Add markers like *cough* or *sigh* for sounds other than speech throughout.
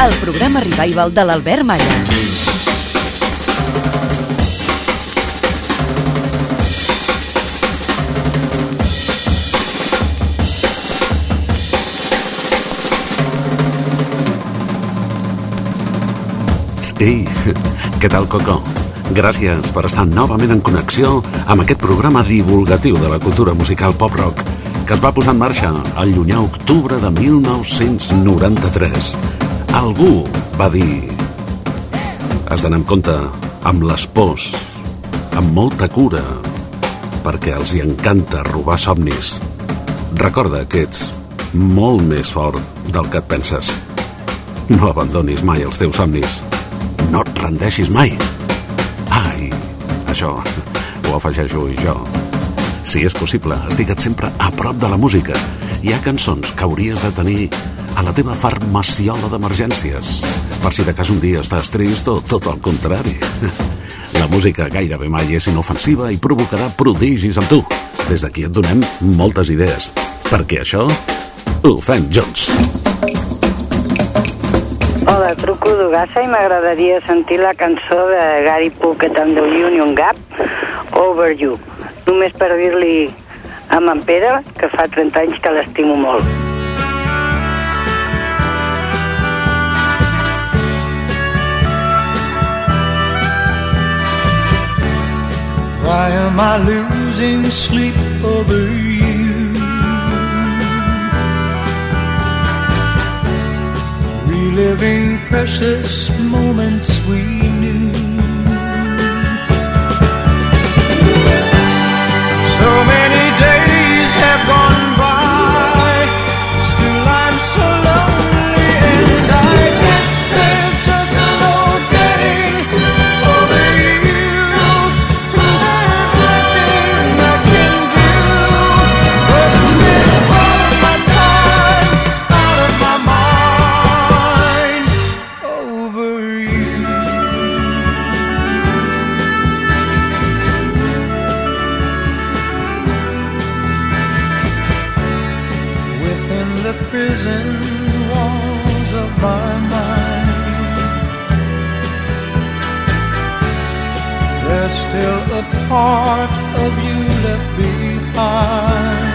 El programa revival de l'Albert Malla. Ei, què tal, Coco? Gràcies per estar novament en connexió amb aquest programa divulgatiu de la cultura musical pop-rock que es va posar en marxa al llunyà octubre de 1993. Algú va dir... Has d'anar amb compte amb les pors, amb molta cura, perquè els hi encanta robar somnis. Recorda que ets molt més fort del que et penses. No abandonis mai els teus somnis. No et rendeixis mai. Ai, això ho afegeixo jo. Si és possible, estigua't sempre a prop de la música. Hi ha cançons que hauries de tenir a la teva farmaciola d'emergències. Per si de cas un dia estàs trist o tot el contrari. *laughs* La música gairebé mai és inofensiva i provocarà prodigis amb tu. Des d'aquí et donem moltes idees, perquè això ho fem junts. Hola, truco d'Ugassa i m'agradaria sentir la cançó de Gary Puckett and the Union Gap, Over You. Només per dir-li a en Pere que fa 30 anys que l'estimo molt. Why am I losing sleep over you? Reliving precious moments we knew. So many days have gone by, still a part of you left behind.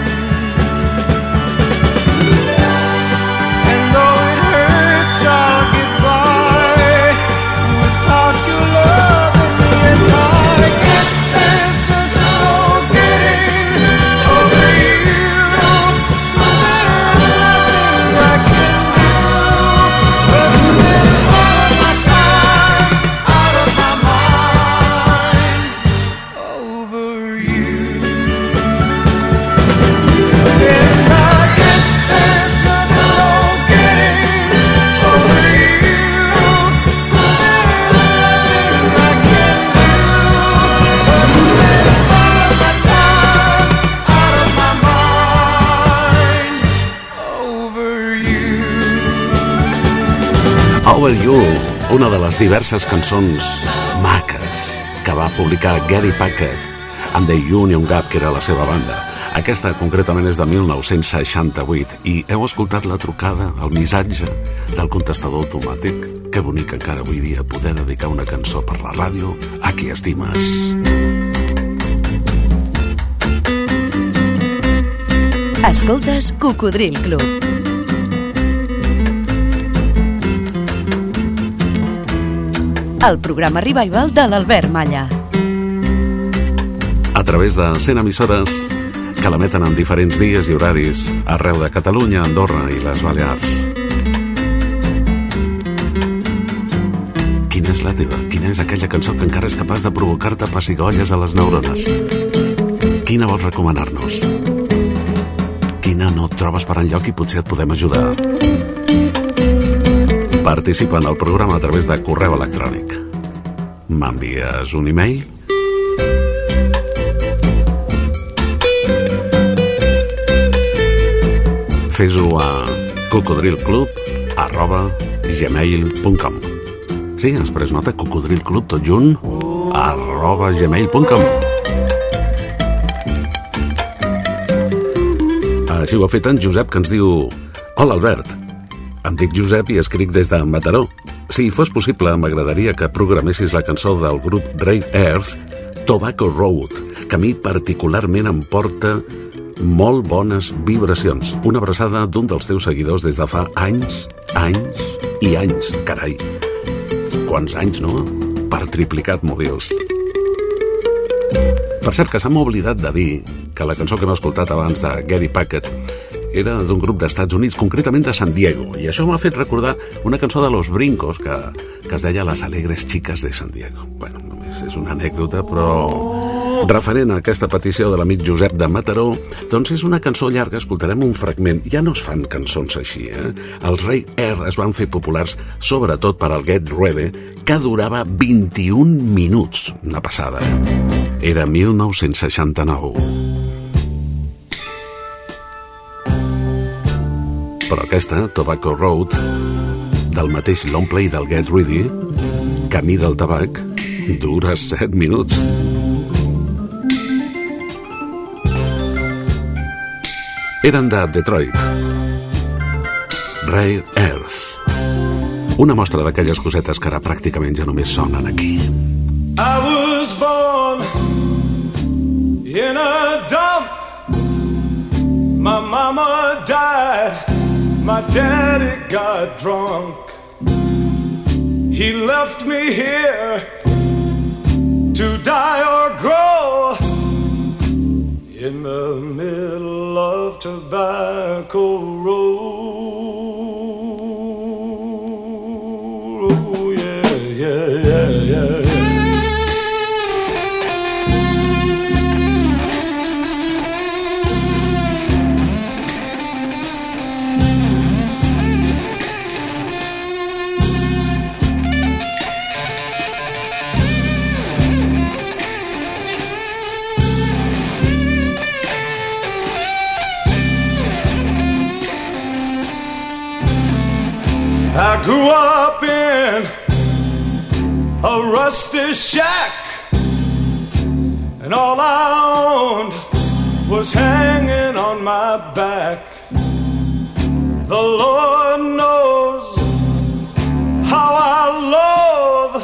Over You, una de les diverses cançons maques que va publicar Gary Packett amb The Union Gap, que era la seva banda. Aquesta concretament és de 1968 i heu escoltat la trucada, el missatge del contestador automàtic. Que bonic encara avui dia poder dedicar una cançó per la ràdio a qui estimes. Escoltes Cocodril Club. El programa revival de l'Albert Malla. a través de 100 emissores que l'emeten en diferents dies i horaris arreu de Catalunya, Andorra i les Balears. Quina és la teva? Quina és aquella cançó que encara és capaç de provocar-te pessigolles a les neurones? Quina vols recomanar-nos? Quina no et trobes per enlloc i potser et podem ajudar? Participa en el programa a través de correu electrònic. M'envies un e-mail? Fes-ho a cocodrilclub arroba gmail.com Sí, després nota cocodrilclub tot junt arroba gmail.com Així ho ha fet en Josep, que ens diu Hola, Albert. Em dic Josep i escric des de Mataró. Si fos possible, m'agradaria que programessis la cançó del grup Ray Earth, Tobacco Road, que a mi particularment em porta molt bones vibracions. Una abraçada d'un dels teus seguidors des de fa anys, anys i anys, carai. Quants anys, no? Per triplicat, m'ho dius. Per cert, que s'ha oblidat de dir que la cançó que hem escoltat abans de Gary Packett era d'un grup d'Estats Units, concretament de San Diego, i això m'ha fet recordar una cançó de Los Brincos que, que es deia Las alegres chicas de San Diego. Bueno, només és una anècdota, però referent a aquesta petició de l'amic Josep de Mataró, doncs és una cançó llarga, escoltarem un fragment. Ja no es fan cançons així, eh? Els Ray Air es van fer populars sobretot per al Get Ready, que durava 21 minuts, una passada. Era 1969. Però aquesta, Tobacco Road, del mateix long play del Get Ready, Camí del tabac, dura 7 minuts. Eren de Detroit. Rare Earth. Una mostra d'aquelles cosetes que ara pràcticament ja només sonen aquí. I was born in a dump. My mama died. My daddy got drunk. He left me here to die or grow in the middle of Tobacco Road. A rusty shack, and all I owned was hanging on my back. The Lord knows how I love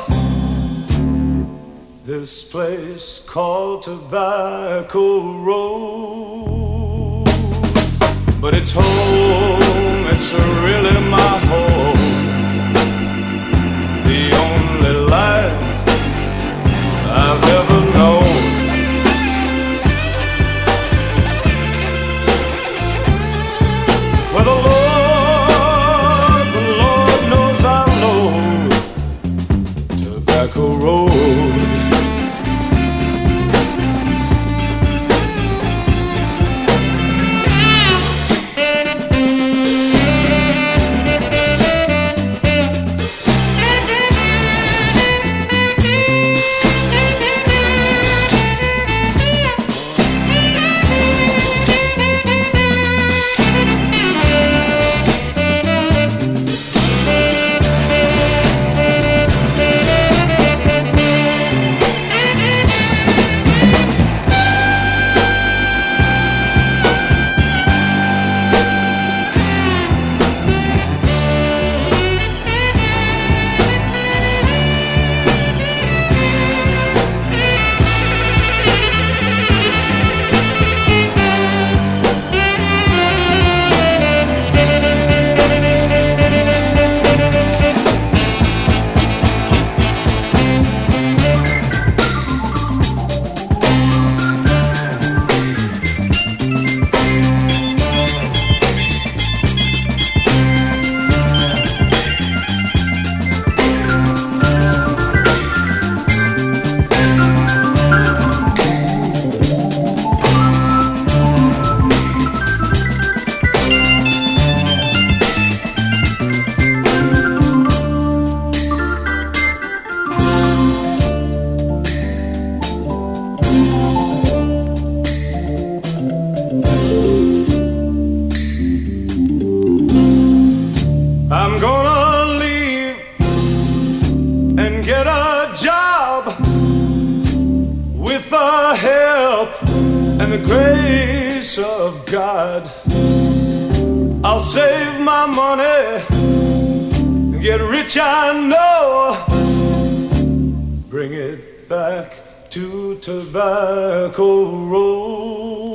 this place called Tobacco Road. But it's home, it's really my home.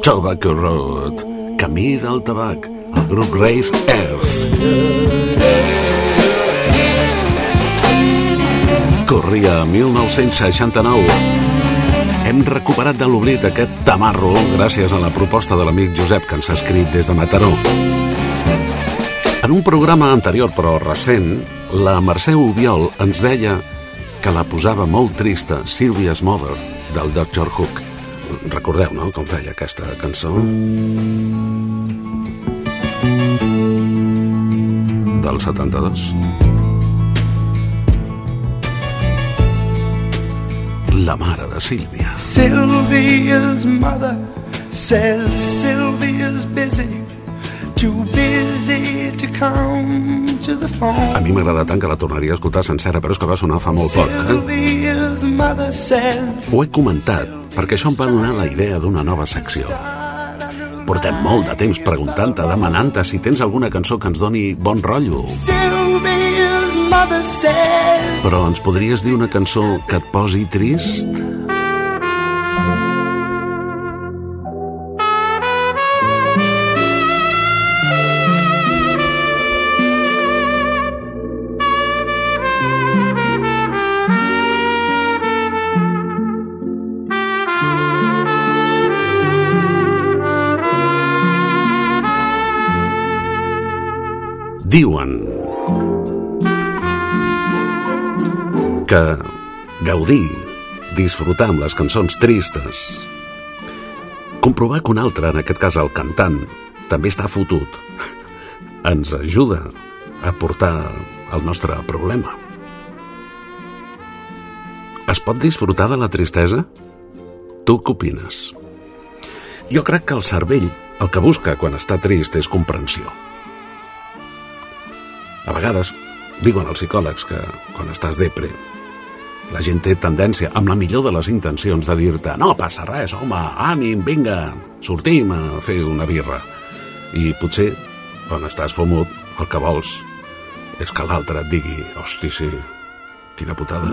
Tobacco Road, Camí del Tabac, el grup Rave Earth. Corria 1969. Hem recuperat de l'oblit aquest tamarro gràcies a la proposta de l'amic Josep que ens ha escrit des de Mataró. En un programa anterior però recent, la Mercè Ubiol ens deia que la posava molt trista Sylvia's Mother del Dr. Hook. Recordeu, no?, com feia aquesta cançó? Del 72. La mare de Sílvia. Sylvia's mother says Sylvia's busy, too busy to come to the A phone. mi m'agrada tant que la tornaria a escoltar sencera, però és que va sonar fa molt poc. Eh? Ho he comentat, perquè això em va donar la idea d'una nova secció. Portem molt de temps preguntant-te, demanant-te si tens alguna cançó que ens doni bon rotllo. Però ens podries dir una cançó que et posi trist? Diuen que gaudir, disfrutar amb les cançons tristes, comprovar que un altre, en aquest cas el cantant, també està fotut, ens ajuda a portar el nostre problema. Es pot disfrutar de la tristesa? Tu què opines? Jo crec que el cervell el que busca quan està trist és comprensió. A vegades, diuen els psicòlegs que quan estàs depre, la gent té tendència, amb la millor de les intencions, de dir-te no passa res, home, ànim, vinga, sortim a fer una birra. I potser, quan estàs fumut, el que vols és que l'altre et digui hosti, sí, quina putada.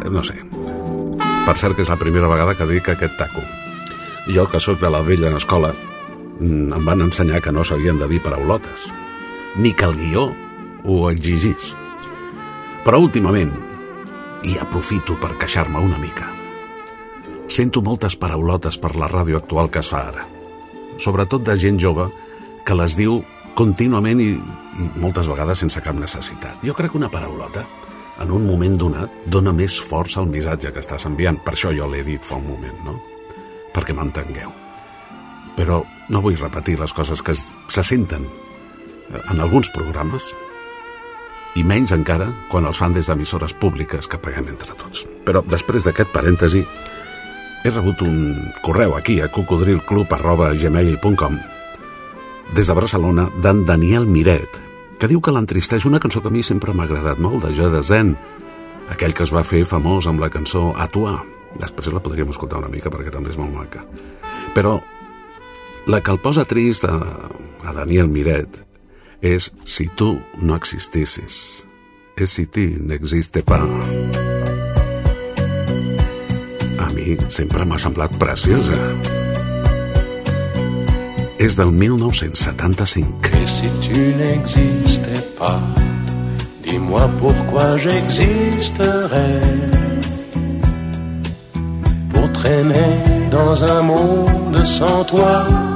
Eh, No sé. Per cert que és la primera vegada que dic aquest taco. Jo, que sóc de la vella escola, mm, em van ensenyar que no s'havien de dir paraulotes, ni que el guió ho exigís. Però últimament, i aprofito per queixar-me una mica, sento moltes paraulotes per la ràdio actual que es fa ara. Sobretot de gent jove que les diu contínuament i, i moltes vegades sense cap necessitat. Jo crec que una paraulota, en un moment donat, dona més força al missatge que estàs enviant. Per això jo l'he dit fa un moment, no? Perquè m'entengueu. Però no vull repetir les coses que se senten en alguns programes i menys encara quan els fan des d'emissores públiques que paguem entre tots. Però després d'aquest parèntesi, he rebut un correu aquí a cocodrilclub.gmail.com des de Barcelona d'en Daniel Miret, que diu que l'entristeix una cançó que a mi sempre m'ha agradat molt, de Jo de Zen, aquell que es va fer famós amb la cançó A Tua. Després la podríem escoltar una mica perquè també és molt maca. Però la que el posa trist a, a Daniel Miret és Si tu no existissis. És si ti n'existe pa. A mi sempre m'ha semblat preciosa. És del 1975. Et si tu n'existais pas, dis-moi pourquoi j'existerais. Pour traîner dans un monde sans toi,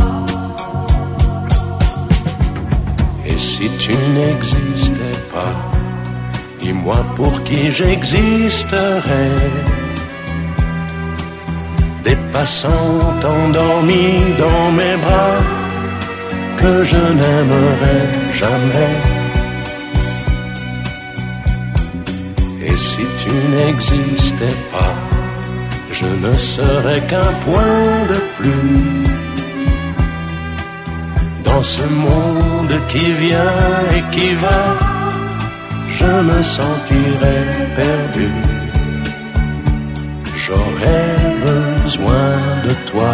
Si tu n'existais pas, Dis-moi pour qui j'existerais. Des passants endormis dans mes bras que je n'aimerais jamais. Et si tu n'existais pas, je ne serais qu'un point de plus dans ce monde qui vient et qui va. Je me sentirais perdu. J'aurais besoin de toi.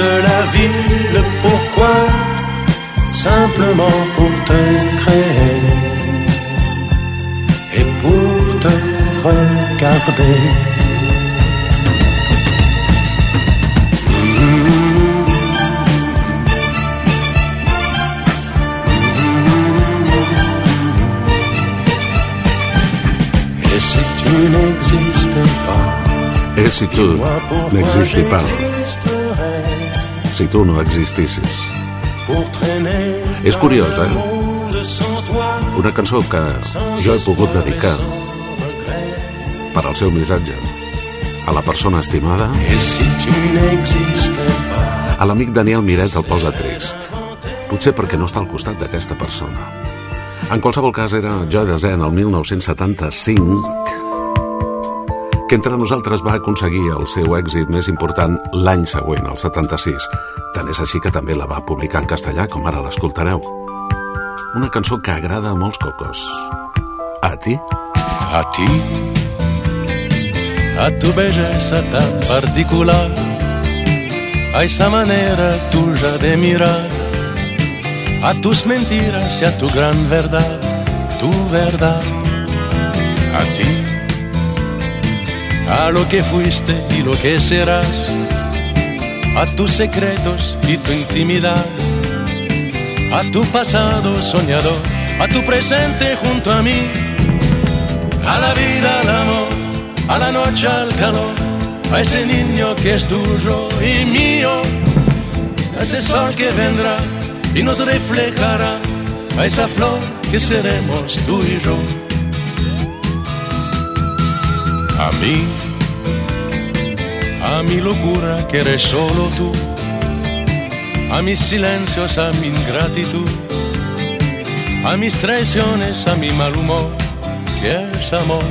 de la vie, le pourquoi, simplement pour te créer et pour te regarder? Et si tu n'existais pas, És si tu n'existis pas? Si tu no existissis. És curiós, eh? Una cançó que jo he pogut dedicar per al seu missatge a la persona estimada, a l'amic Daniel Miret el posa trist. Potser perquè no està al costat d'aquesta persona. En qualsevol cas, era Joy Dezen el 1975 que entre nosaltres va aconseguir el seu èxit més important l'any següent, el 76. Tant és així que també la va publicar en castellà, com ara l'escoltareu. Una cançó que agrada a molts cocos. A ti? a ti, a tu belleza tan particular, a esa manera tuya de mirar, a tus mentiras y a tu gran verdad, tu verdad, a ti, a lo que fuiste y lo que serás, a tus secretos y tu intimidad, a tu pasado soñador, a tu presente junto a mí, a la vida, al amor, a la noche, al calor, a ese niño que es tuyo y mío, a ese sol que vendrá y nos reflejará, a esa flor que seremos tú y yo. A mí, a mi locura que eres solo tú, a mis silencios, a mi ingratitud, a mis traiciones, a mi mal humor que es amor.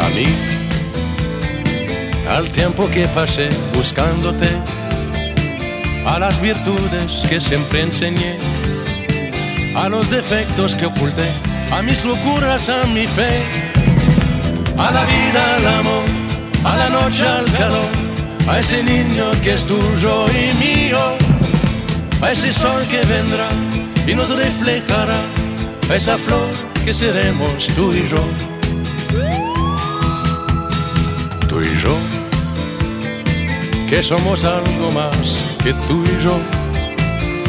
A mí, al tiempo que pasé buscándote, a las virtudes que siempre enseñé, a los defectos que oculté, a mis locuras, a mi fe, a la vida, al amor, a la noche, al calor, a ese niño que es tuyo y mío, a ese sol que vendrá y nos reflejará, a esa flor que seremos tú y yo. Tú y yo, que somos algo más que tú y yo.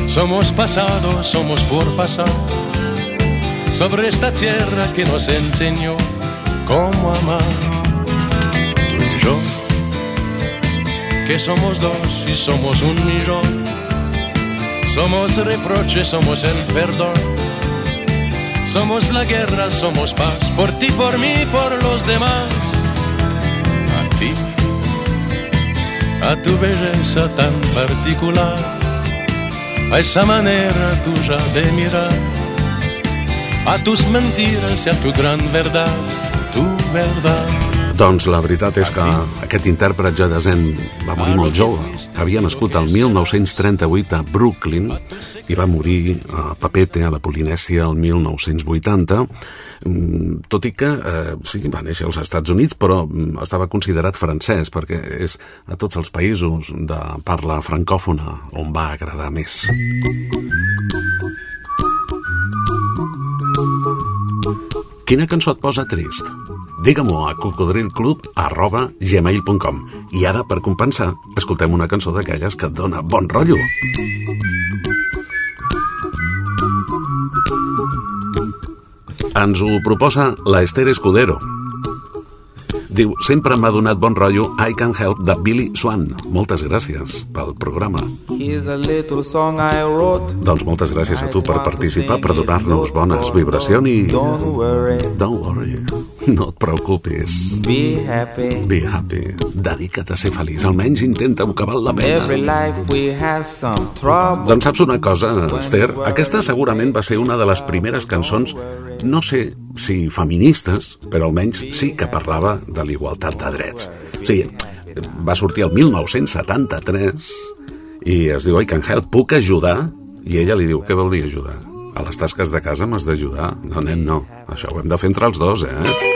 Somos pasado, somos por pasar, sobre esta tierra que nos enseñó cómo amar. Tú y yo, que somos dos y somos un millón. Somos reproche, somos el perdón. Somos la guerra, somos paz, por ti, por mí, por los demás. A ti, a tu belleza tan particular, a esa manera tuya de mirar, a tus mentiras y a tu gran verdad, tu verdad. Doncs la veritat és que aquest intèrpret ja Zen va morir molt jove. Havia nascut el 1938 a Brooklyn i va morir a Papete, a la Polinèsia, el 1980, mm, tot i que eh, sí, va néixer als Estats Units, però mm, estava considerat francès, perquè és a tots els països de parla francòfona on va agradar més. Quina cançó et posa trist? Digue-m'ho a cocodrilclub arroba gmail.com i ara, per compensar, escoltem una cançó d'aquelles que et dona bon rotllo. Ens ho proposa la Esther Escudero. Diu, sempre m'ha donat bon rotllo I Can Help de Billy Swan. Moltes gràcies pel programa. Doncs moltes gràcies a tu per participar, per donar-nos bones vibracions i... Don't worry. Don't worry. *laughs* No et preocupis. Be happy. Be happy. Dedica't a ser feliç. Almenys intenta-ho, que val la pena. Every life we have some trouble. Doncs saps una cosa, Esther? Aquesta segurament va ser una de les primeres cançons, no sé si feministes, però almenys sí que parlava de l'igualtat de drets. O sigui, va sortir el 1973 i es diu I can help, puc ajudar? I ella li diu, què vol dir ajudar? A les tasques de casa m'has d'ajudar? No, nen, no. Això ho hem de fer entre els dos, eh?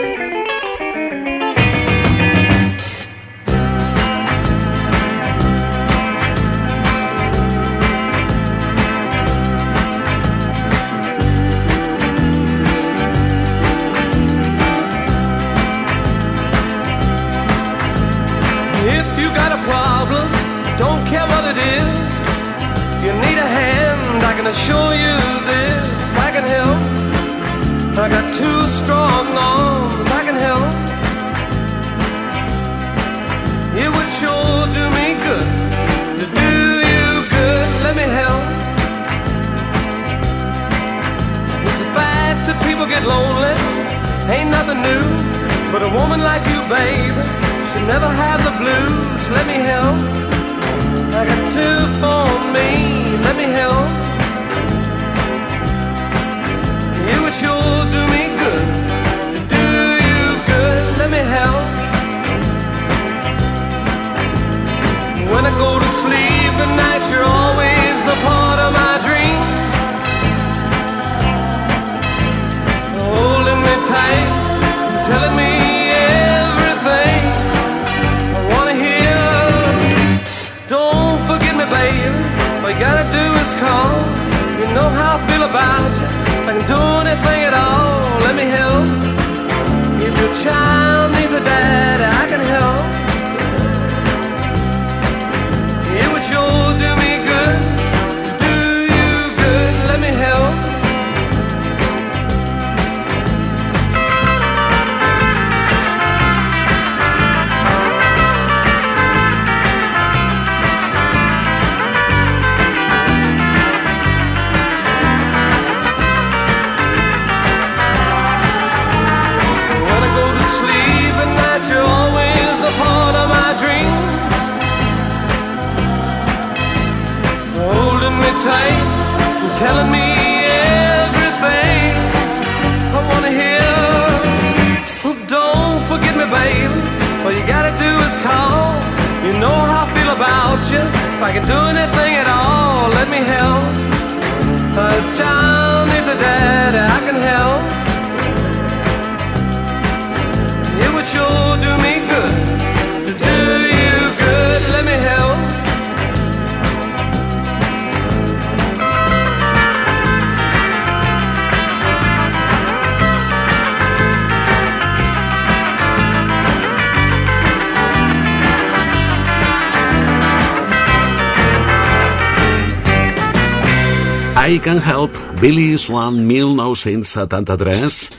I Can Help, Billy Swan, 1973,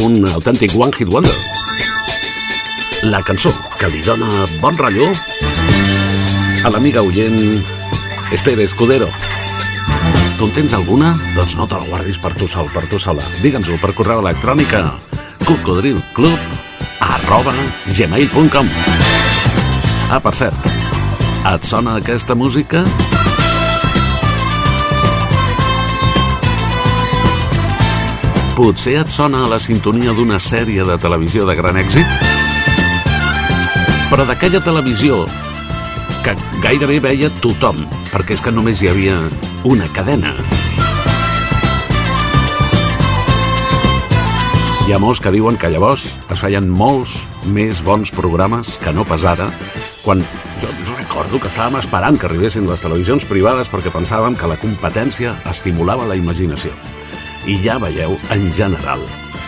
un autèntic One Hit Wonder. La cançó que li dona bon rotllo a l'amiga oient Esther Escudero. Tu en tens alguna? Doncs no te la guardis per tu sol, per tu sola. Digue'ns-ho per correu electrònic a cocodrilclub arroba gmail.com Ah, per cert, et sona aquesta música? Potser et sona a la sintonia d'una sèrie de televisió de gran èxit? però d'aquella televisió que gairebé veia tothom, perquè és que només hi havia una cadena. Hi ha molts que diuen que llavors es feien molts més bons programes que no pas ara, quan jo recordo que estàvem esperant que arribessin les televisions privades perquè pensàvem que la competència estimulava la imaginació. I ja veieu, en general,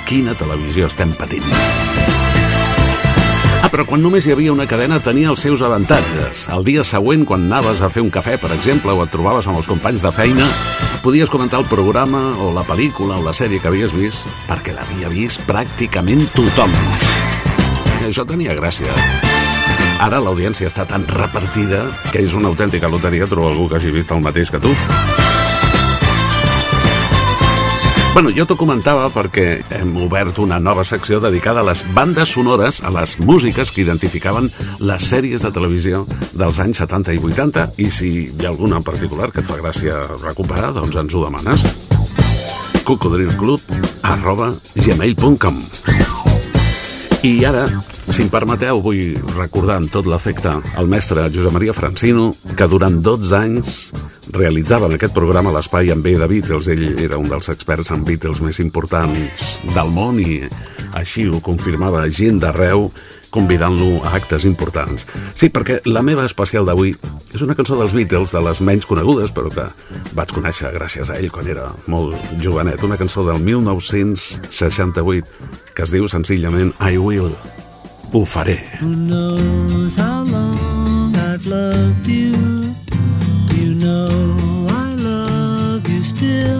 quina televisió estem patint. Ah, però quan només hi havia una cadena tenia els seus avantatges. El dia següent, quan anaves a fer un cafè, per exemple, o et trobaves amb els companys de feina, podies comentar el programa o la pel·lícula o la sèrie que havies vist, perquè l'havia vist pràcticament tothom. I això tenia gràcia. Ara l'audiència està tan repartida que és una autèntica loteria trobar algú que hagi vist el mateix que tu. Bueno, jo t'ho comentava perquè hem obert una nova secció dedicada a les bandes sonores, a les músiques que identificaven les sèries de televisió dels anys 70 i 80, i si hi ha alguna en particular que et fa gràcia recuperar, doncs ens ho demanes. cocodrilclub arroba gmail.com I ara, si em permeteu, vull recordar amb tot l'efecte el mestre Josep Maria Francino, que durant 12 anys realitzava en aquest programa l'espai en B de Beatles. Ell era un dels experts en Beatles més importants del món i així ho confirmava gent d'arreu convidant-lo a actes importants. Sí, perquè la meva especial d'avui és una cançó dels Beatles, de les menys conegudes, però que vaig conèixer gràcies a ell quan era molt jovenet. Una cançó del 1968 que es diu senzillament I Will. Ho faré. Who knows how long I've loved? You still.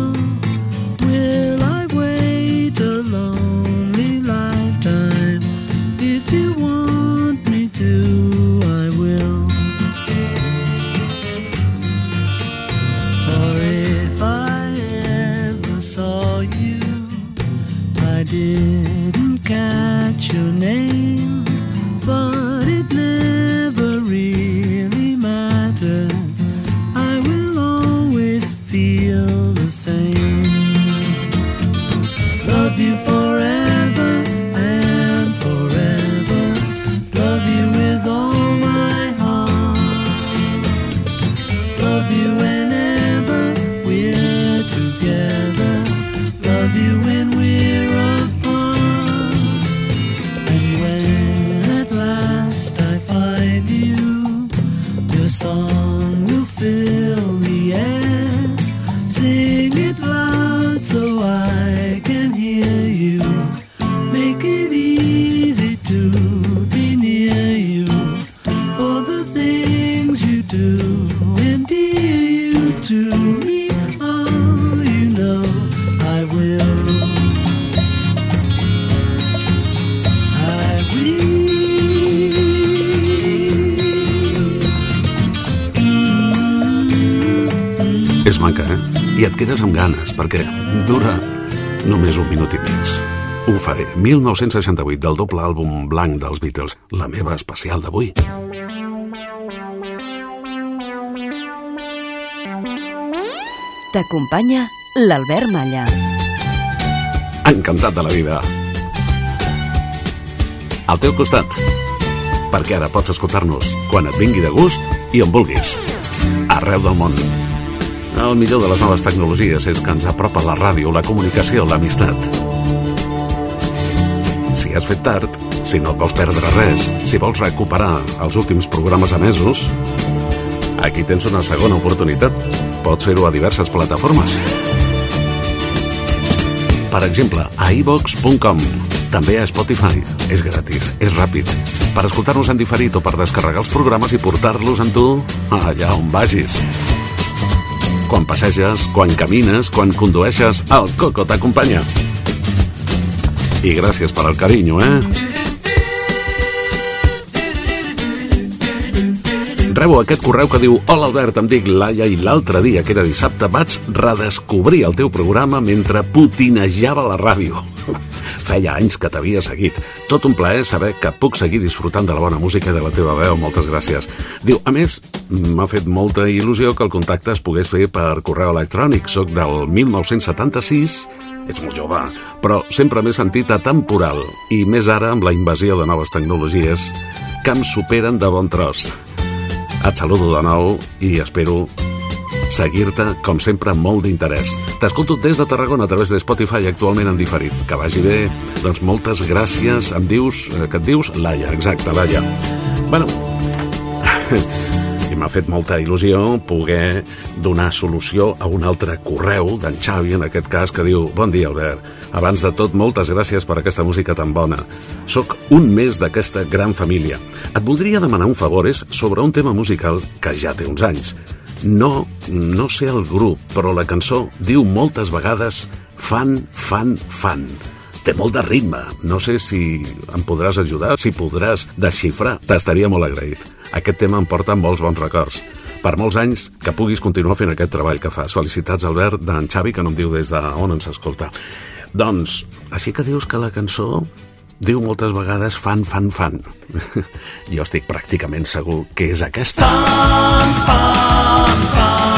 I et quedes amb ganes, perquè dura només un minut i mig. Ho faré. 1968, del doble àlbum blanc dels Beatles, la meva especial d'avui. T'acompanya l'Albert Malla. Encantat de la vida. Al teu costat. Perquè ara pots escoltar-nos quan et vingui de gust i on vulguis. Arreu del món. El millor de les noves tecnologies és que ens apropa la ràdio, la comunicació, l'amistat. Si has fet tard, si no vols perdre res, si vols recuperar els últims programes emesos, aquí tens una segona oportunitat. Pots fer-ho a diverses plataformes. Per exemple, a iVox.com, també a Spotify. És gratis, és ràpid. Per escoltar-nos en diferit o per descarregar els programes i portar-los amb tu allà on vagis. Quan passeges, quan camines, quan condueixes, el Coco t'acompanya. I gràcies per al carinyo, eh? Rebo aquest correu que diu Hola Albert, em dic Laia i l'altre dia, que era dissabte, vaig redescobrir el teu programa mentre putinejava la ràdio. Feia anys que t'havia seguit. Tot un plaer saber que puc seguir disfrutant de la bona música i de la teva veu. Moltes gràcies. Diu, a més, m'ha fet molta il·lusió que el contacte es pogués fer per correu electrònic. Soc del 1976, és molt jove, però sempre m'he sentit atemporal. I més ara amb la invasió de noves tecnologies que em superen de bon tros. Et saludo de nou i espero seguir-te, com sempre, amb molt d'interès. T'escolto des de Tarragona a través de Spotify actualment en diferit. Que vagi bé. Doncs moltes gràcies. Em dius... eh, Que et dius? Laia, exacte, Laia. Bueno, *laughs* i m'ha fet molta il·lusió poder donar solució a un altre correu d'en Xavi, en aquest cas, que diu Bon dia, Albert. Abans de tot, moltes gràcies per aquesta música tan bona. Soc un més d'aquesta gran família. Et voldria demanar un favor, és sobre un tema musical que ja té uns anys. No, no sé el grup, però la cançó diu moltes vegades fan, fan, fan. Té molt de ritme. No sé si em podràs ajudar, si podràs desxifrar. T'estaria molt agraït. Aquest tema em porta molts bons records. Per molts anys que puguis continuar fent aquest treball que fas. Felicitats, Albert, d'en Xavi, que no em diu des d'on ens escolta. Doncs, així que dius que la cançó diu moltes vegades fan, fan, fan. *laughs* jo estic pràcticament segur que és aquesta. Fan, fan, fan.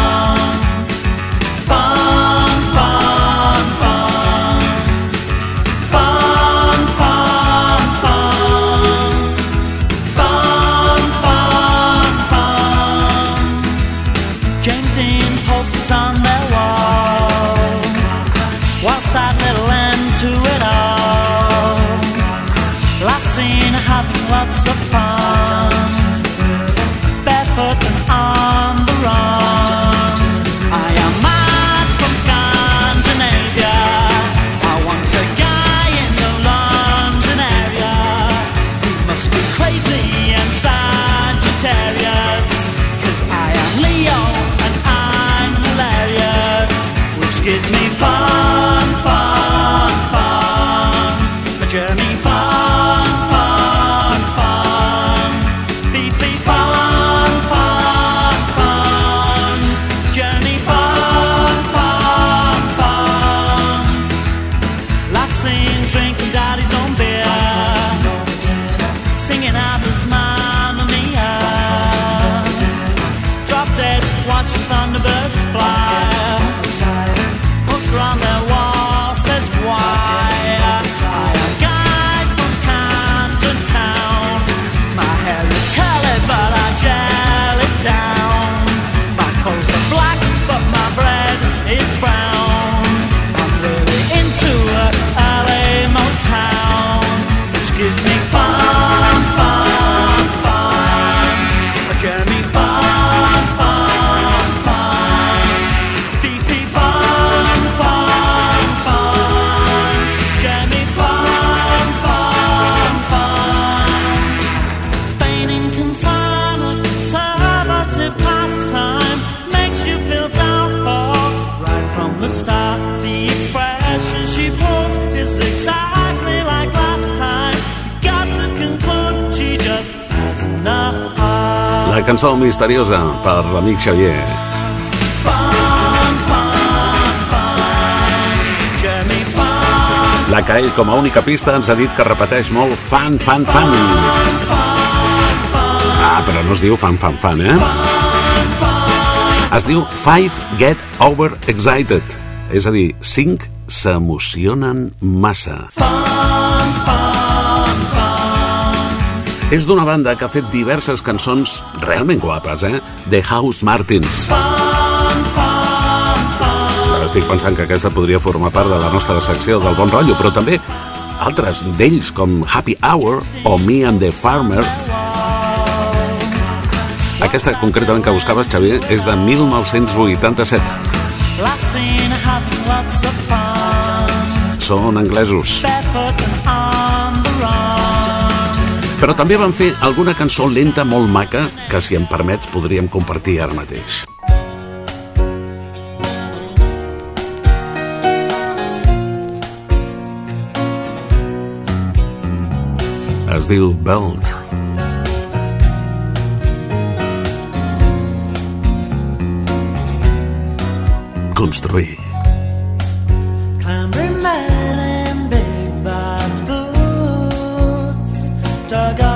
Cançó misteriosa per l'amic Xavier. La que ell, com a única pista, ens ha dit que repeteix molt fan, fan, fan. Ah, però no es diu fan, fan, fan, eh? Es diu Five Get Over Excited. És a dir, cinc s'emocionen massa. fun, fun. És d'una banda que ha fet diverses cançons realment guapes, eh? The House Martins. Ara estic pensant que aquesta podria formar part de la nostra secció del bon rotllo, però també altres d'ells com Happy Hour o Me and the Farmer. Aquesta concretament que buscaves, Xavier, és de 1987. Last seen having lots of fun. Són anglesos. Però també van fer alguna cançó lenta molt maca que, si em permets, podríem compartir ara mateix. Es diu Belt. Construir.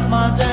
My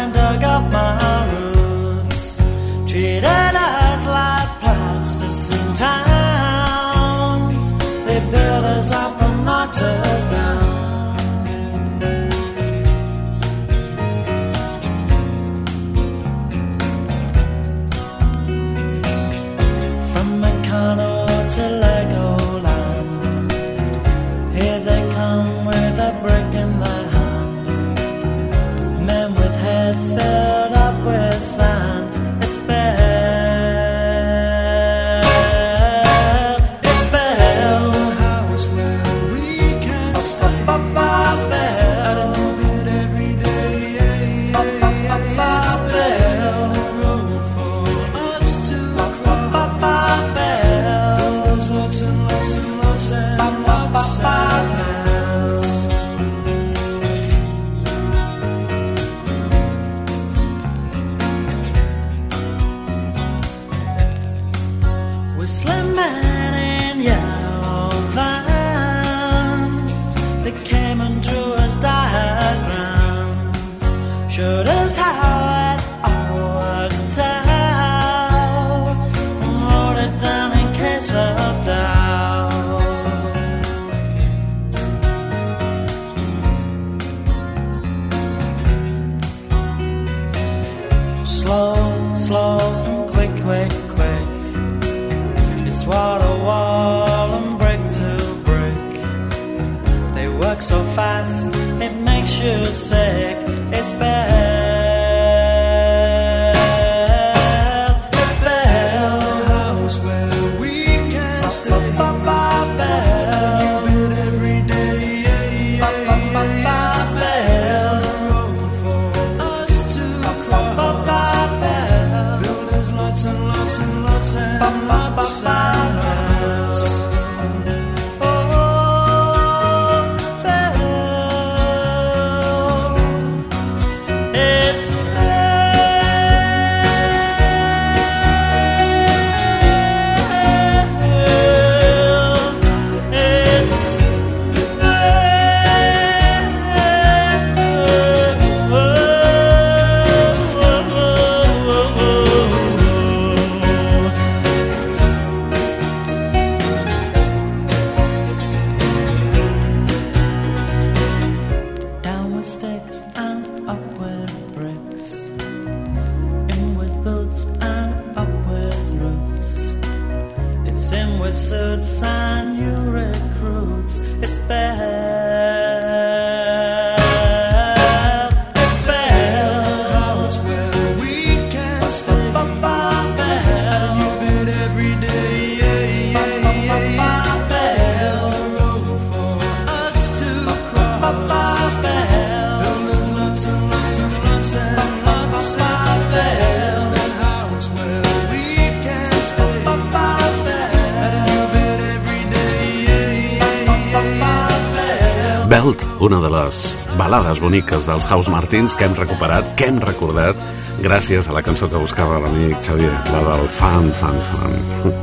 balades boniques dels House Martins que hem recuperat, que hem recordat, gràcies a la cançó que buscava l'amic Xavier, la del fan, fan, fan.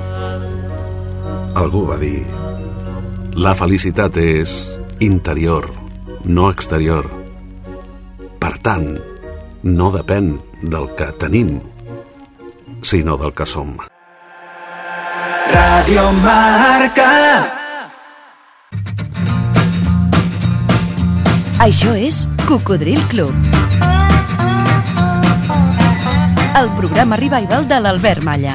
*laughs* Algú va dir la felicitat és interior, no exterior. Per tant, no depèn del que tenim, sinó del que som. Radio Marca. Això és Cocodril Club. El programa revival de l'Albert Malla.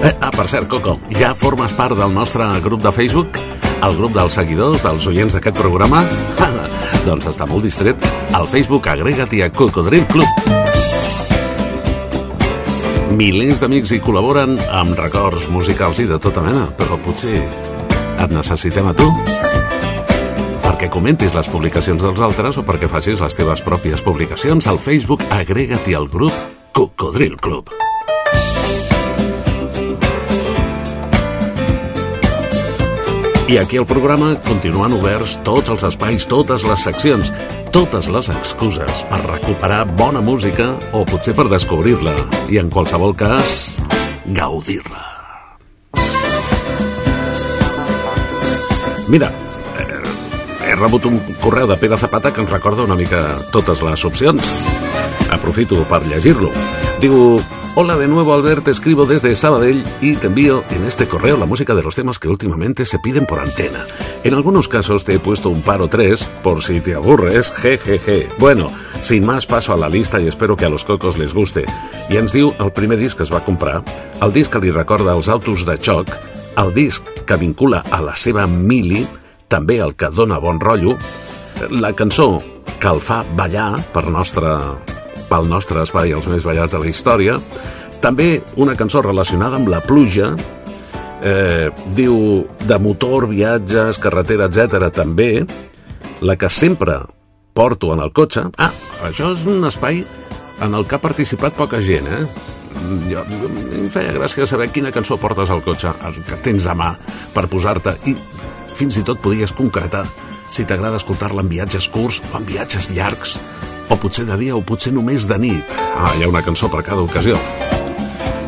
Eh, ah, per cert, Coco, ja formes part del nostre grup de Facebook? El grup dels seguidors, dels oients d'aquest programa? *laughs* Doncs està molt distret. Al Facebook agrega't-hi a Cocodril Club. Milers d'amics hi col·laboren amb records musicals i de tota mena, però potser et necessitem a tu perquè comentis les publicacions dels altres o perquè facis les teves pròpies publicacions al Facebook agrega't-hi al grup Cocodril Club. I aquí al programa continuen oberts tots els espais, totes les seccions, totes les excuses per recuperar bona música o potser per descobrir-la i en qualsevol cas, gaudir-la. Mira, eh, he rebut un correu de Pere Zapata que ens recorda una mica totes les opcions. Aprofito per llegir-lo. Diu, Hola de nuevo Albert, te escribo desde Sabadell y te envío en este correo la música de los temas que últimamente se piden por antena. En algunos casos te he puesto un par o tres por si te aburres, jejeje. Bueno, sin más paso a la lista y espero que a los cocos les guste. I ens diu el primer disc que es va comprar, el disc que li recorda els autos de xoc, el disc que vincula a la seva mili, també el que dona bon rotllo, la cançó que el fa ballar per nostre, pel nostre espai els més ballats de la història, també una cançó relacionada amb la pluja, eh, diu de motor, viatges, carretera, etc. també, la que sempre porto en el cotxe. Ah, això és un espai en el que ha participat poca gent, eh? Jo, em feia gràcia saber quina cançó portes al cotxe, el que tens a mà per posar-te. I fins i tot podies concretar si t'agrada escoltar-la en viatges curts o en viatges llargs, o potser de dia o potser només de nit. Ah, hi ha una cançó per cada ocasió.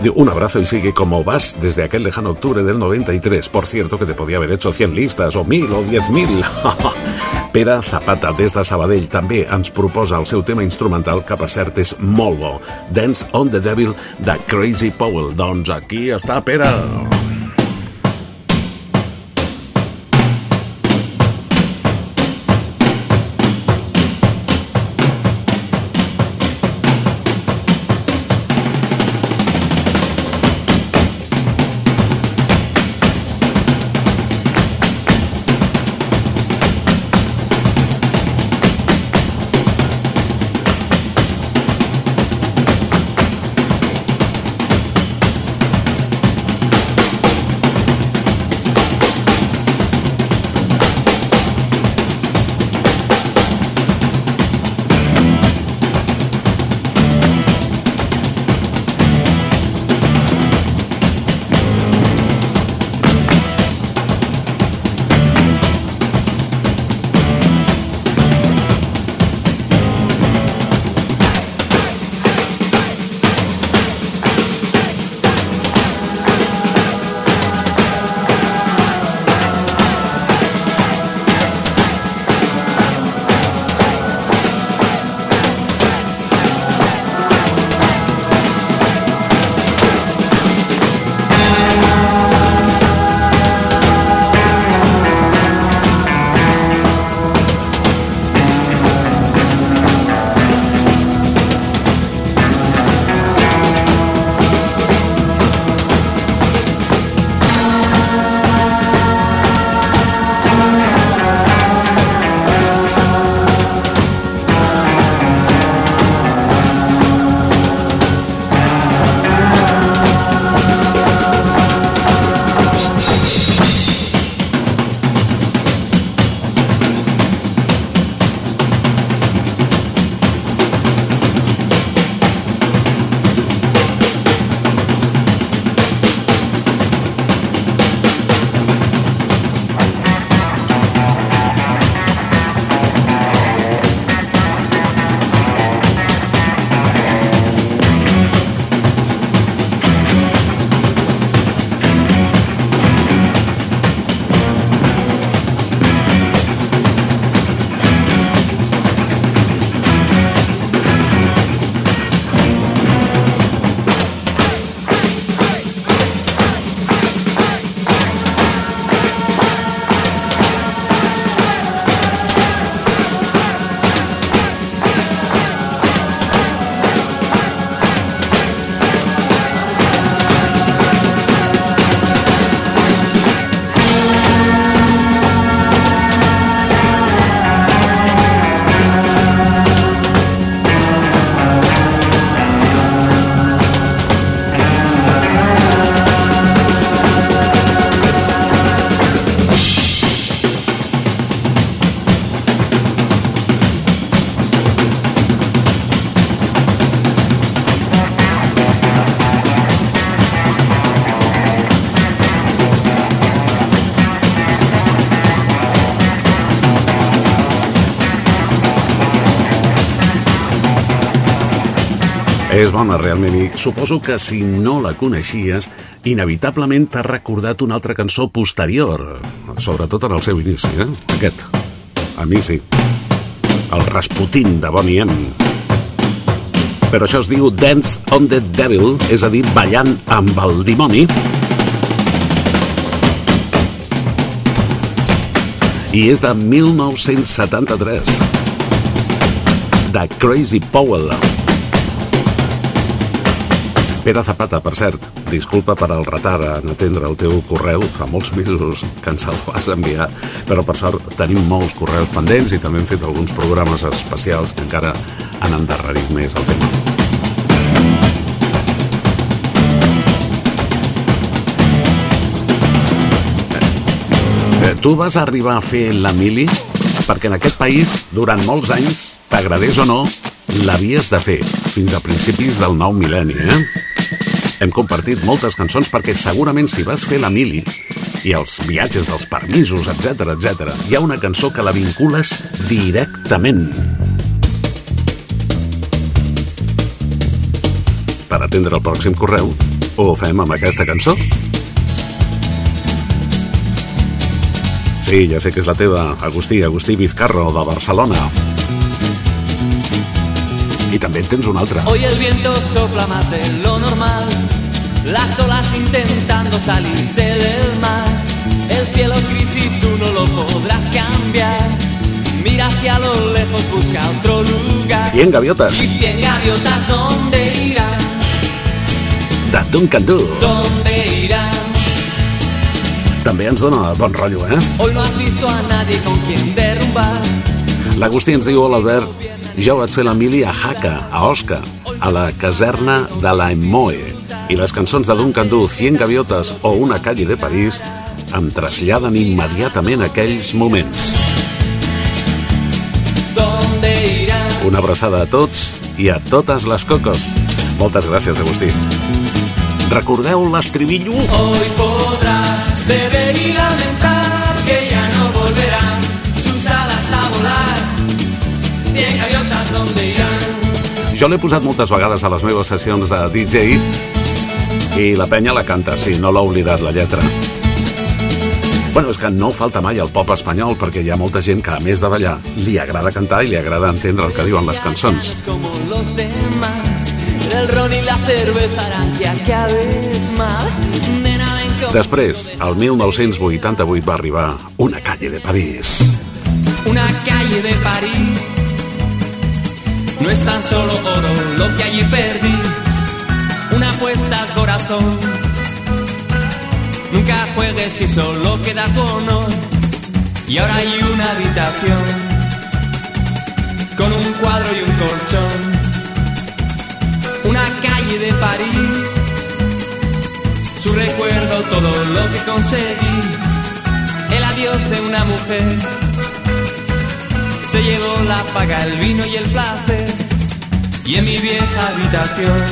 Diu, un abrazo y sigue como vas desde aquel lejano octubre del 93. Por cierto, que te podía haber hecho 100 listas, o 1000, o 10.000. *laughs* Pere Zapata, des de Sabadell, també ens proposa el seu tema instrumental, que per cert és molt bo. Dance on the Devil, de Crazy Powell. Doncs aquí està Pere. És bona, realment, i suposo que si no la coneixies, inevitablement t'ha recordat una altra cançó posterior, sobretot en el seu inici, eh? Aquest. A mi sí. El Rasputin de Bonnie M. Però això es diu Dance on the Devil, és a dir, ballant amb el dimoni. I és de 1973. De Crazy Powell. Pere Zapata, per cert, disculpa per al retard en atendre el teu correu, fa molts mesos que ens el vas enviar, però per sort tenim molts correus pendents i també hem fet alguns programes especials que encara han endarrerit més el tema. Eh, Tu vas arribar a fer la mili perquè en aquest país, durant molts anys, t'agradés o no, l'havies de fer, fins a principis del nou mil·lenni, eh? Hem compartit moltes cançons perquè segurament si vas fer la mili i els viatges dels permisos, etc etc. hi ha una cançó que la vincules directament. Per atendre el pròxim correu, ho fem amb aquesta cançó? Sí, ja sé que és la teva, Agustí, Agustí Vizcarro, de Barcelona. I també en tens una altra. Hoy el viento sopla más de lo normal, las olas intentando salirse del mar. El cielo es gris y tú no lo podrás cambiar. Mira hacia lo lejos, busca otro lugar. 100 gaviotes, Y cien gaviotas, ¿dónde irán? de Duncan Du. ¿Dónde irán? També ens dona bon rotllo, eh? Hoy no has visto a nadie con quien derrumbar. L'Agustí ens diu, hola Albert, jo vaig fer la mili a Jaca, a Osca, a la caserna de la Emmoe, i les cançons de Duncan Du, 100 gaviotes o Una calle de París em traslladen immediatament aquells moments. Una abraçada a tots i a totes les cocos. Moltes gràcies, Agustí. Recordeu l'estribillo? Hoy podrás beber y Jo l'he posat moltes vegades a les meves sessions de DJ i la penya la canta, sí, no l'ha oblidat la lletra. Bueno, és que no falta mai el pop espanyol perquè hi ha molta gent que, a més de ballar, li agrada cantar i li agrada entendre el que diuen les cançons. Després, el 1988 va arribar Una calle de París. Una calle de París no es tan solo oro lo que allí perdí. Una apuesta al corazón. Nunca juegues si solo queda honor. Y ahora hay una habitación con un cuadro y un colchón. Una calle de París. Su recuerdo, todo lo que conseguí. El adiós de una mujer se llevó la paga, el vino y el placer. Y en mi vieja habitación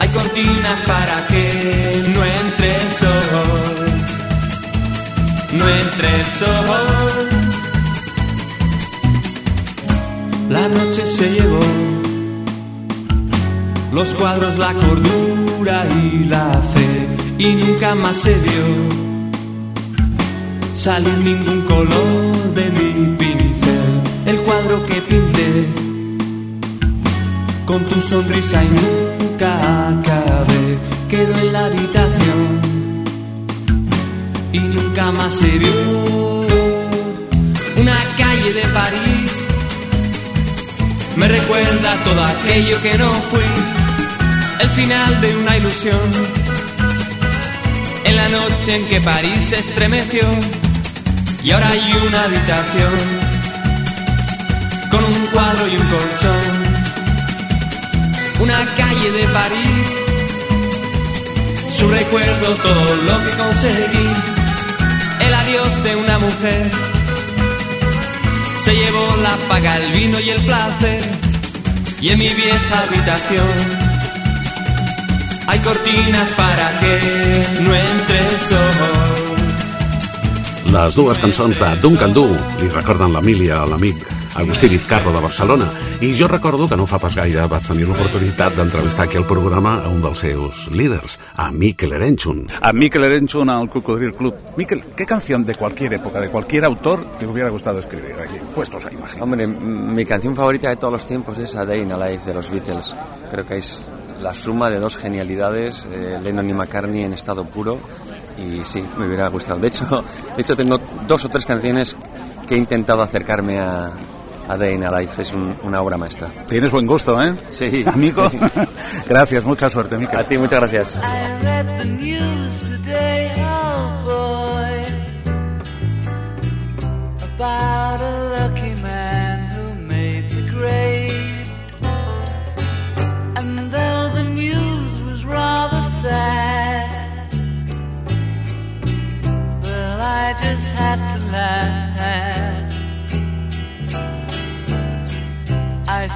hay cortinas para que no entre el sol. No entre el sol. La noche se llevó los cuadros, la cordura y la fe. Y nunca más se vio salir ningún color de mi pincel. El cuadro que pinté con tu sonrisa y nunca acabé quedó en la habitación y nunca más se vio. Una calle de París me recuerda todo aquello que no fui, el final de una ilusión. En la noche en que París se estremeció y ahora hay una habitación con un cuadro y un colchón. Una calle de París, su recuerdo, todo lo que conseguí. El adiós de una mujer se llevó la paga, el vino y el placer. Y en mi vieja habitación hay cortinas para que no entre el sol. Les dues cançons de Duncan Du li recorden l'Emília a l'amic Agustí Vizcarro de Barcelona i jo recordo que no fa pas gaire vaig tenir l'oportunitat d'entrevistar aquí al programa a un dels seus líders, a Mikel Erenchun. A Mikel Erenchun al Cocodril Club. Mikel, ¿qué canción de cualquier época, de cualquier autor, te hubiera gustado escribir aquí? Puestos a imagen. Hombre, mi canción favorita de todos los tiempos es A Day in a Life de los Beatles. Creo que es la suma de dos genialidades, eh, Lennon y McCartney en estado puro. Y sí, me hubiera gustado. De hecho, *laughs* de hecho tengo dos o tres canciones que he intentado acercarme a, a Day in a Life. Es un- una obra maestra. Tienes buen gusto, ¿eh? Sí. *laughs* Amigo, *laughs* gracias, mucha suerte, Mikel. A ti, muchas gracias. I read the news today, oh boy, about a lucky man who made the grade. And though the news was rather sad, well, I just had to laugh.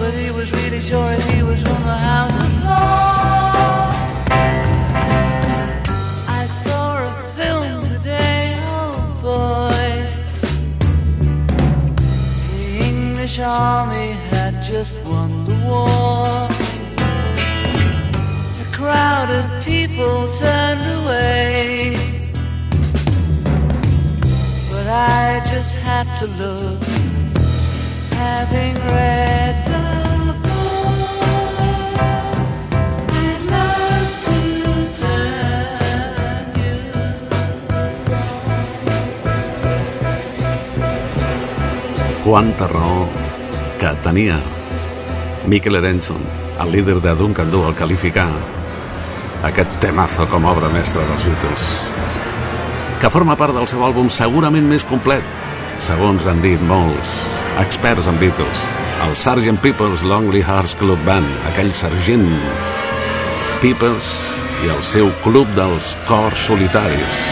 Nobody was really sure he was from the house of law. I saw a film today, oh boy. The English army had just won the war. A crowd of people turned away. But I just had to look, having read Quanta raó que tenia Mikel Erenson, el líder de Duncan Du, al qualificar aquest temazo com a obra mestra dels Beatles, que forma part del seu àlbum segurament més complet, segons han dit molts experts en Beatles, el Sgt. Pepper's Lonely Hearts Club Band, aquell sergent Peppers i el seu club dels cors solitaris.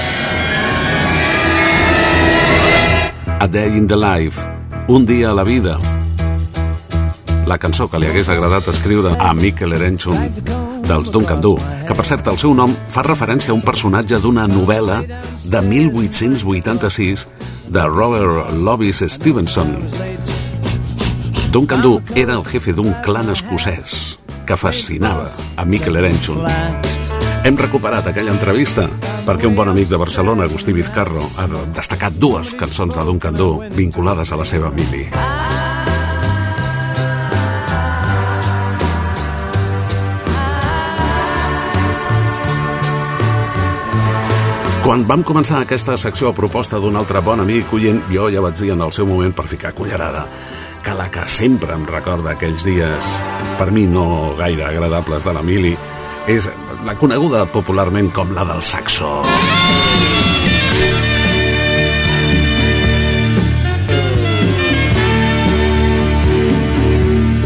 A Day in the Life, un dia a la vida. La cançó que li hagués agradat escriure a Mikel Erenchun dels Duncan Du, que per cert el seu nom fa referència a un personatge d'una novel·la de 1886 de Robert Lovis Stevenson. Duncan Du era el jefe d'un clan escocès que fascinava a Mikel Erenchun. Hem recuperat aquella entrevista perquè un bon amic de Barcelona, Agustí Vizcarro, ha destacat dues cançons de Duncan Du vinculades a la seva mili. Quan vam començar aquesta secció a proposta d'un altre bon amic oient, jo ja vaig dir en el seu moment per ficar cullerada que la que sempre em recorda aquells dies, per mi no gaire agradables de la mili, és la coneguda popularment com la del saxo.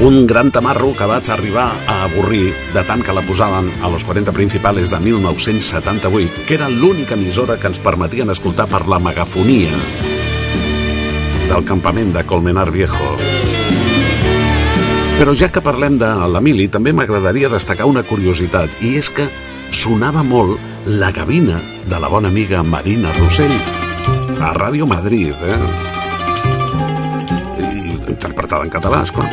Un gran tamarro que vaig arribar a avorrir de tant que la posaven a los 40 principales de 1978, que era l'única emissora que ens permetien escoltar per la megafonia del campament de Colmenar Viejo. Però ja que parlem de la mili, també m'agradaria destacar una curiositat, i és que sonava molt la gavina de la bona amiga Marina Rossell a Ràdio Madrid, eh? I interpretada en català, esclar.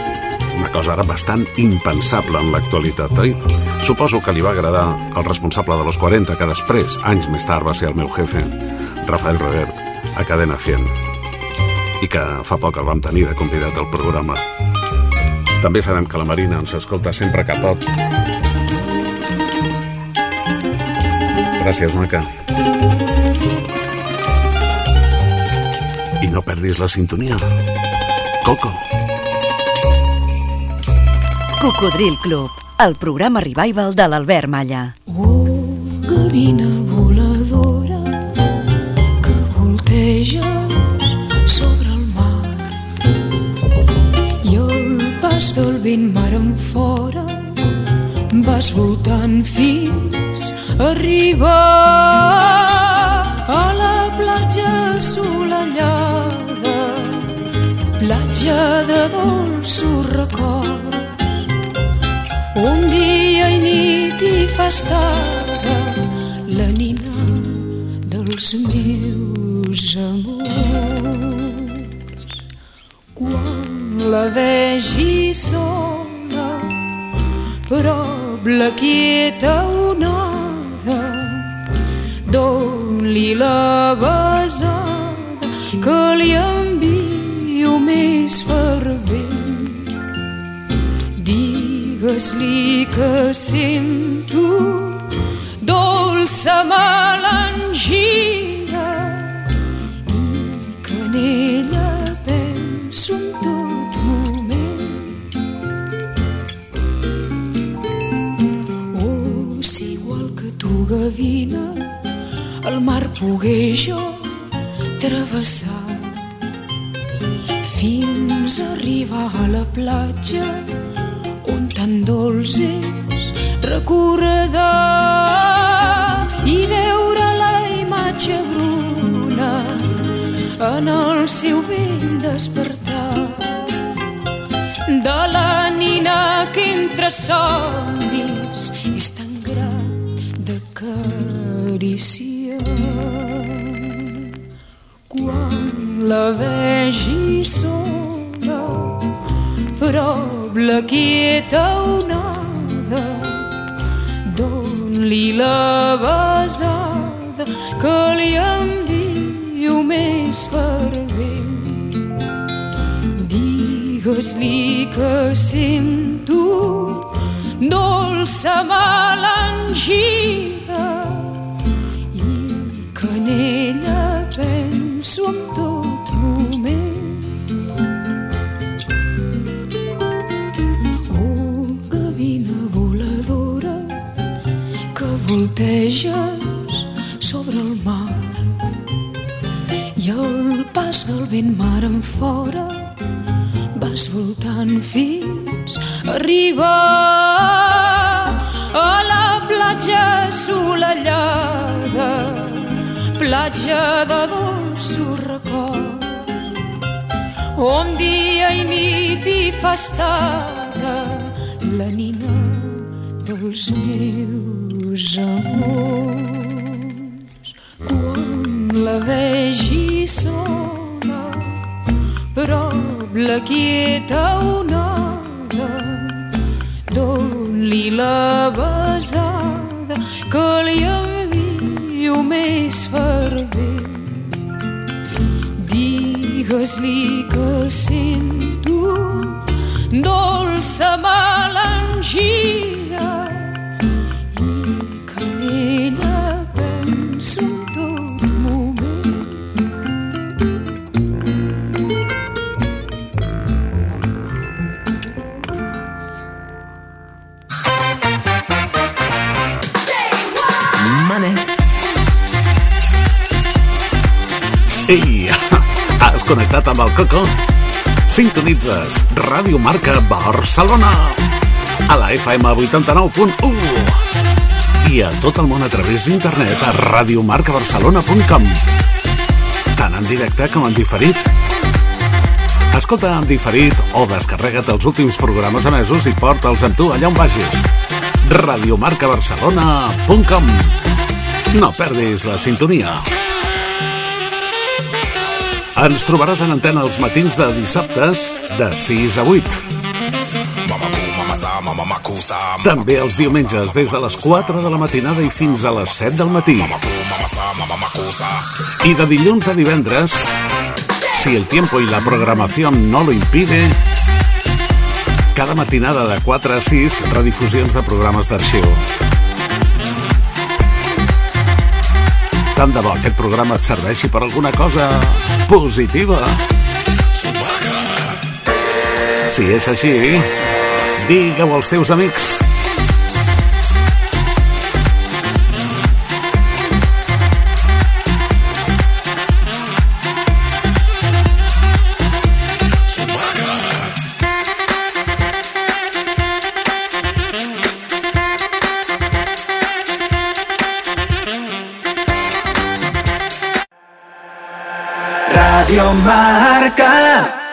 Una cosa ara bastant impensable en l'actualitat, oi? Suposo que li va agradar al responsable de los 40, que després, anys més tard, va ser el meu jefe, Rafael Revert, a Cadena 100, i que fa poc el vam tenir de convidat al programa. També sabem que la Marina ens escolta sempre que pot. Gràcies, maca. I no perdis la sintonia. Coco. Cocodril Club, el programa revival de l'Albert Malla. gavina voladora que volteges pas del vent mar fora vas voltant fins arribar a la platja assolellada platja de dolços records un dia i nit i fa estada la nina dels meus amors. La vegi sola, prop la quieta onada, doni la besada que li envio més fervent. Digues-li que sento dolça melangia gavina, el mar pogués jo travessar. Fins a arribar a la platja on tan dolç és recordar i veure la imatge bruna en el seu vell despertar. De la nina que entre somnis d'acariciar. Quan la vegi sola, prop la quieta onada, don-li la besada que li envio més fervent. Digues-li que sento dolça melangia i que en ella penso en tot moment. Oh, gavina voladora que volteges sobre el mar i al pas del vent mar en fora vas voltant fins a arribar a la platja assolellada, platja de dolços records, on dia i nit hi fa estada la nina dels meus amors. Quan la vegi sola, prop la quieta onada, don-li la besada que li envio més fervent. Digues-li que sento dolça melangia connectat amb el Coco? Sintonitzes Ràdio Marca Barcelona a la FM 89.1 i a tot el món a través d'internet a radiomarcabarcelona.com tant en directe com en diferit. Escolta en diferit o descarrega't els últims programes emesos i porta'ls amb tu allà on vagis. radiomarcabarcelona.com No perdis la sintonia. Ens trobaràs en antena els matins de dissabtes de 6 a 8. També els diumenges des de les 4 de la matinada i fins a les 7 del matí. Y de dilluns a divendres, si el tiempo y la programación no lo impide, cada matinada de 4 a 6, redifusions de programes d'arxiu. Tant de bo aquest programa et serveixi per alguna cosa positiva. Si és així, digue-ho als teus amics. Radio Marca.